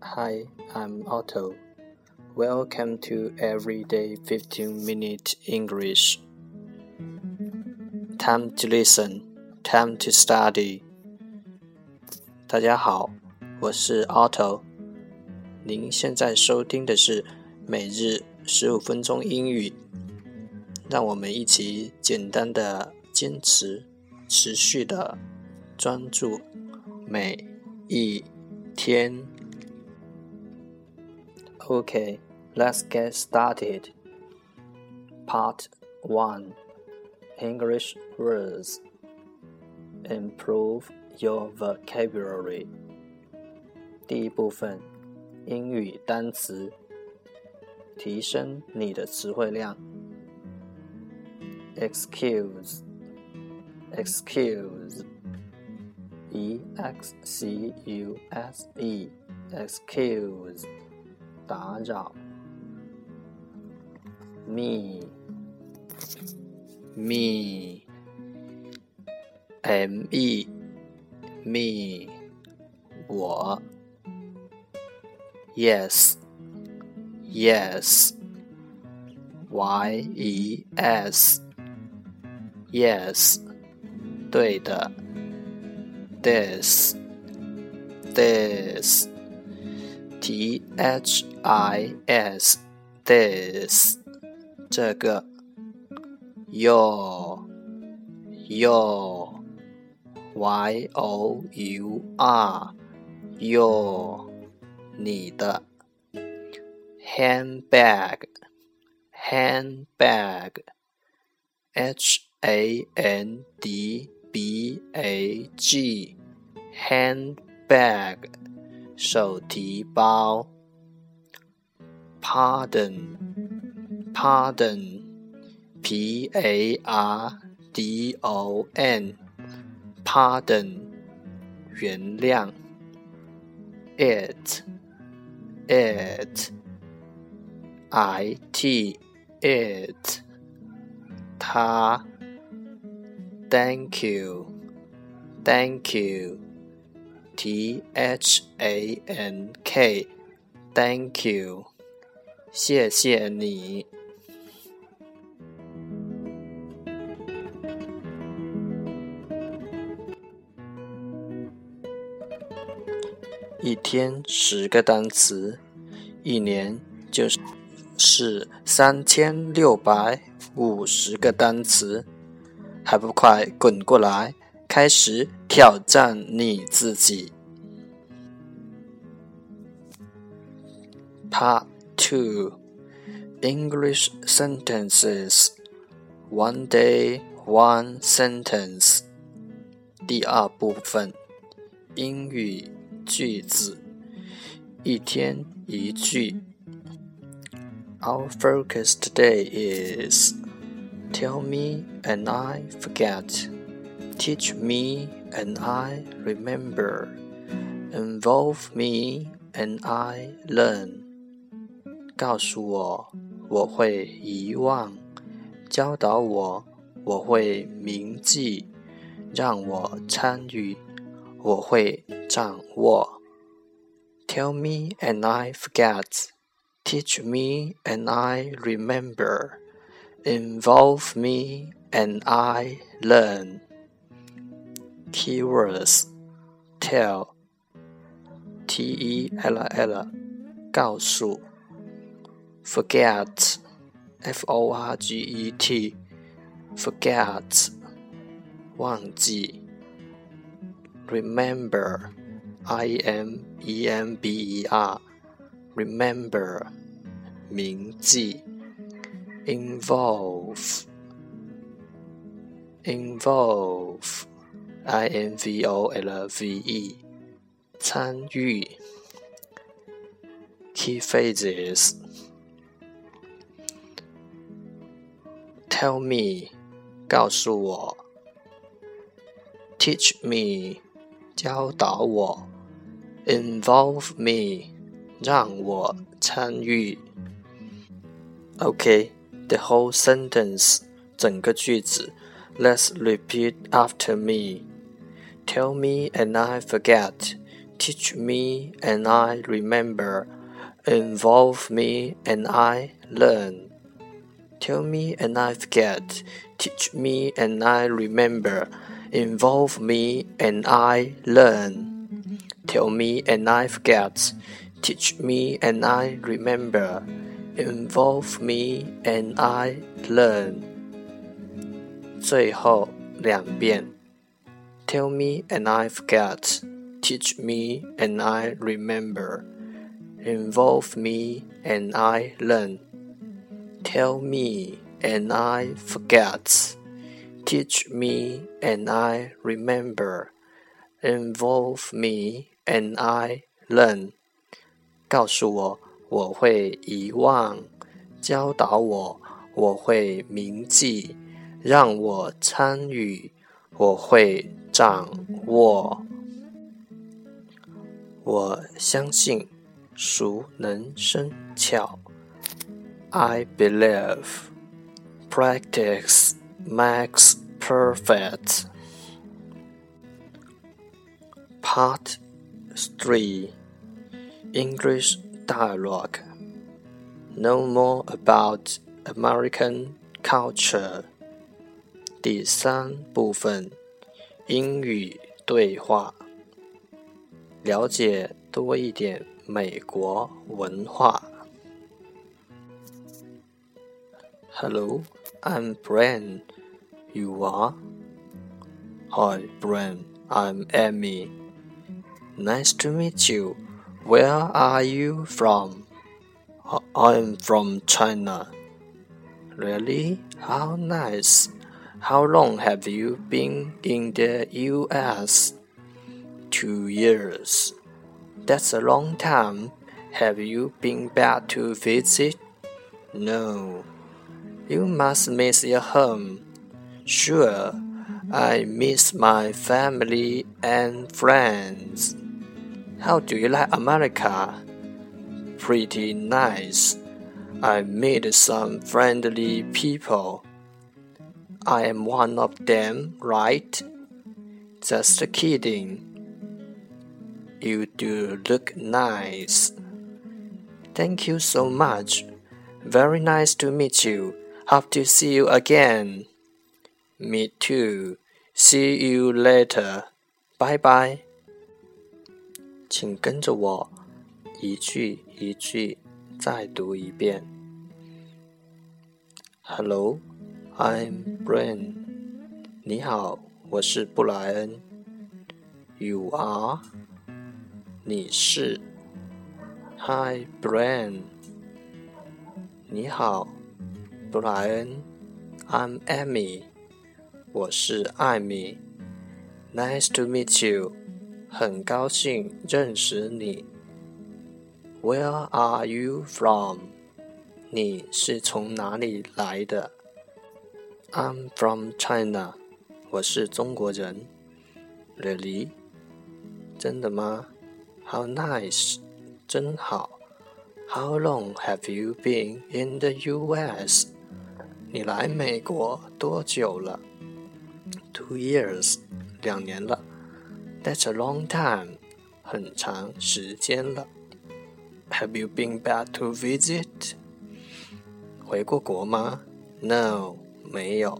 Hi, I'm Otto. Welcome to Everyday 15 Minute English. Time to listen, time to study. 大家好，我是 Otto。您现在收听的是每日十五分钟英语。让我们一起简单的坚持，持续的专注 每一天。Okay, let's get started. Part 1 English words. Improve your vocabulary. 第一部分英语单词，提升你的词汇量。Excuse, excuse, e x c u s e, excuse. 打扰，me me m e me 我，yes yes y e s yes 对的 ，this this T H I S this 这个 your your Y O U R your 你的 handbag handbag H A N D bag, handbag, 手提包。Pardon, pardon, pardon, pardon, 原谅。It, it, it, it, 它。，thank you，thank you。T H A N K，Thank you，谢谢你。一天十个单词，一年就是是三千六百五十个单词，还不快滚过来！开始挑战你自己。Part Two English Sentences One Day One Sentence 第二部分英语句子一天一句。Our focus today is Tell me and I forget. Teach me and I remember. Involve me and I learn. 告诉我，我会遗忘；教导我，我会铭记；让我参与，我会掌握。Tell me and I forget. Teach me and I remember. Involve me and I learn. Keywords tell t e l l 告诉 forget f o r g e t forget 忘记 remember i m e m b e r remember 铭记 involve involve I N V O L V E，参与。Key phrases。Tell me，告诉我。Teach me，教导我。Involve me，让我参与。 OK，the whole sentence，整个句子。Let's repeat after me. Tell me and I forget. Teach me and I remember. Involve me and I learn. Tell me and I forget. Teach me and I remember. Involve me and I learn. Tell me and I forget. Teach me and I remember. Involve me and I learn. 最后两遍。Tell me and I forget. Teach me and I remember. Involve me and I learn. Tell me and I forget. Teach me and I remember. Involve me and I learn. 告诉我， 我会遗忘；教导我，我会铭记；让我参与，我会掌握。我相信，熟能生巧。I believe practice makes perfect. Part 3 English Dialogue Know more about American culture. 第三部分英语对话，了解多一点美国文化。Hello, I'm Brian. You are? Hi, Brian. I'm Amy. Nice to meet you. Where are you from? I'm from China. Really? How nice. How long have you been in the US? Two years. That's a long time. Have you been back to visit? No. You must miss your home. Sure, I miss my family and friends. How do you like America? Pretty nice. I met some friendly people. I am one of them, right? Just kidding. You do look nice. Thank you so much. Very nice to meet you. Hope to see you again. Me too. See you later. Bye bye. 请跟着我一句一句再读一遍。Hello. I'm Brian。你好，我是布莱恩。You are？你是？Hi Brian。你好，布莱恩。I'm Amy。我是艾米。Nice to meet you。很高兴认识你。Where are you from？你是从哪里来的？I'm from China，我是中国人。Really？真的吗？How nice！真好。How long have you been in the U.S.？你来美国多久了？Two years，两年了。That's a long time，很长时间了。Have you been back to visit？回过国吗？No。没有。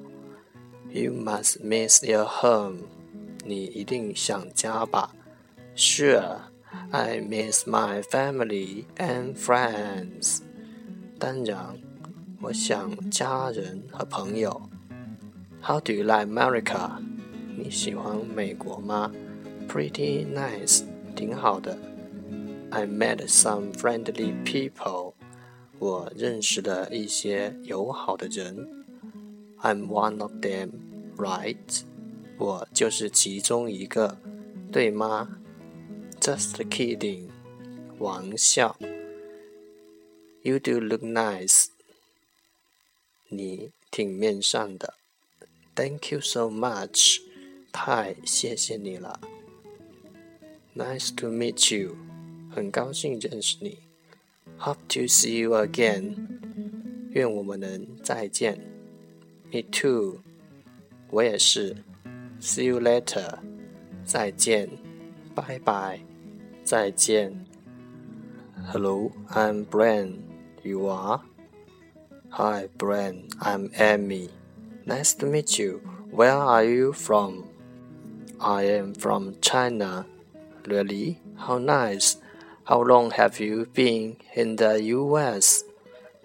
You must miss your home。你一定想家吧？Sure, I miss my family and friends。当然，我想家人和朋友。How do you like America？你喜欢美国吗 ？Pretty nice，挺好的。I met some friendly people。我认识了一些友好的人。I'm one of them, right? 我就是其中一个，对吗？Just kidding，玩笑。You do look nice，你挺面善的。Thank you so much，太谢谢你了。 Nice to meet you，很高兴认识你。Hope to see you again，愿我们能再见。Me too，我也是。See you later，再见，拜拜，再见。Hello，I'm Brian。You are? Hi, Brian. I'm Amy. Nice to meet you. Where are you from? I am from China. Really? How nice. How long have you been in the US?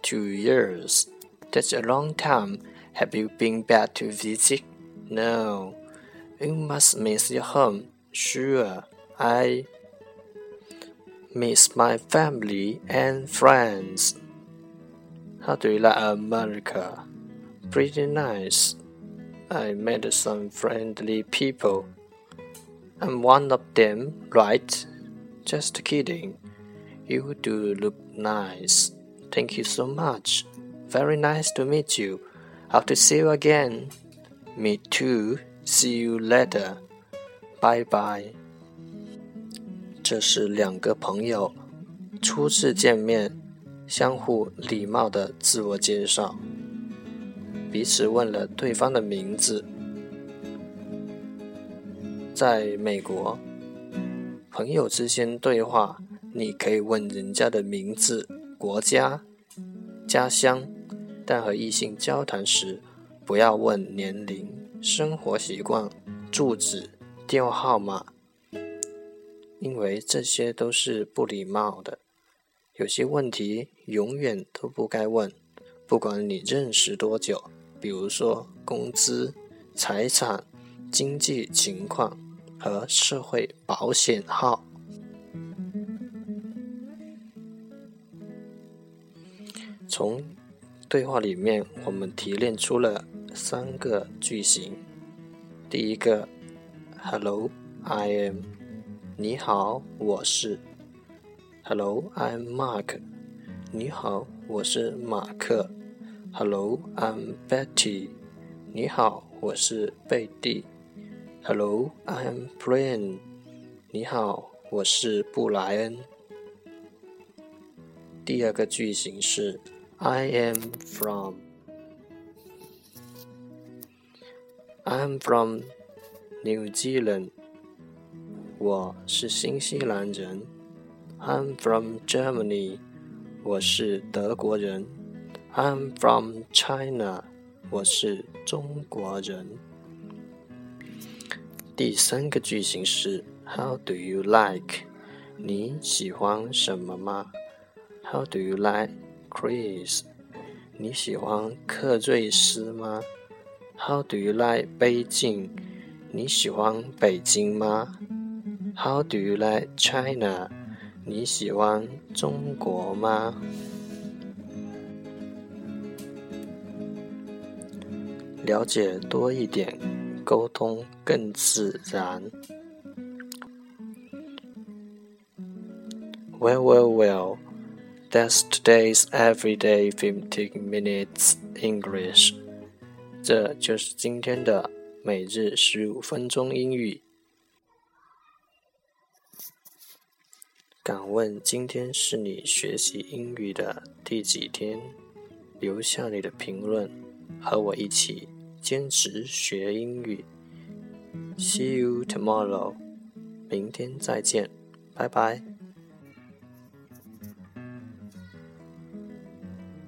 Two years. That's a long time. Have you been back to visit? No. You must miss your home. Sure. I miss my family and friends. How do you like America? Pretty nice. I met some friendly people. I'm one of them, right? Just kidding. You do look nice. Thank you so much. Very nice to meet you. Hope to see you again. Me too. See you later. Bye bye. 这是两个朋友初次见面，相互礼貌的自我介绍，彼此问了对方的名字。 在美国。朋友之间对话，你可以问人家的名字、国家、家乡，但和异性交谈时，不要问年龄、生活习惯、住址、电话号码，因为这些都是不礼貌的。有些问题永远都不该问，不管你认识多久，比如说工资、财产、经济情况。和社会保险号。从对话里面，我们提炼出了三个句型。第一个，Hello, I am。你好，我是。Hello, I'm Mark。你好，我是马克。Hello, I'm Betty。你好，我是贝蒂。Hello, I'm Brian。你好，我是布莱恩。第二个句型是 I am from。I'm from New Zealand。我是新西兰人。I'm from Germany。我是德国人。I'm from China。我是中国人。第三个句型是 How do you like？你喜欢什么吗？How do you like Chris？你喜欢克瑞斯吗？How do you like 北京？你喜欢北京吗？How do you like China？你喜欢中国吗？了解多一点。沟通更自然。Well, well, well. That's today's everyday fifteen minutes English. 这就是今天的每日十五分钟英语。敢问今天是你学习英语的第几天？留下你的评论，和我一起。坚持学英语。See you tomorrow，明天再见，拜拜。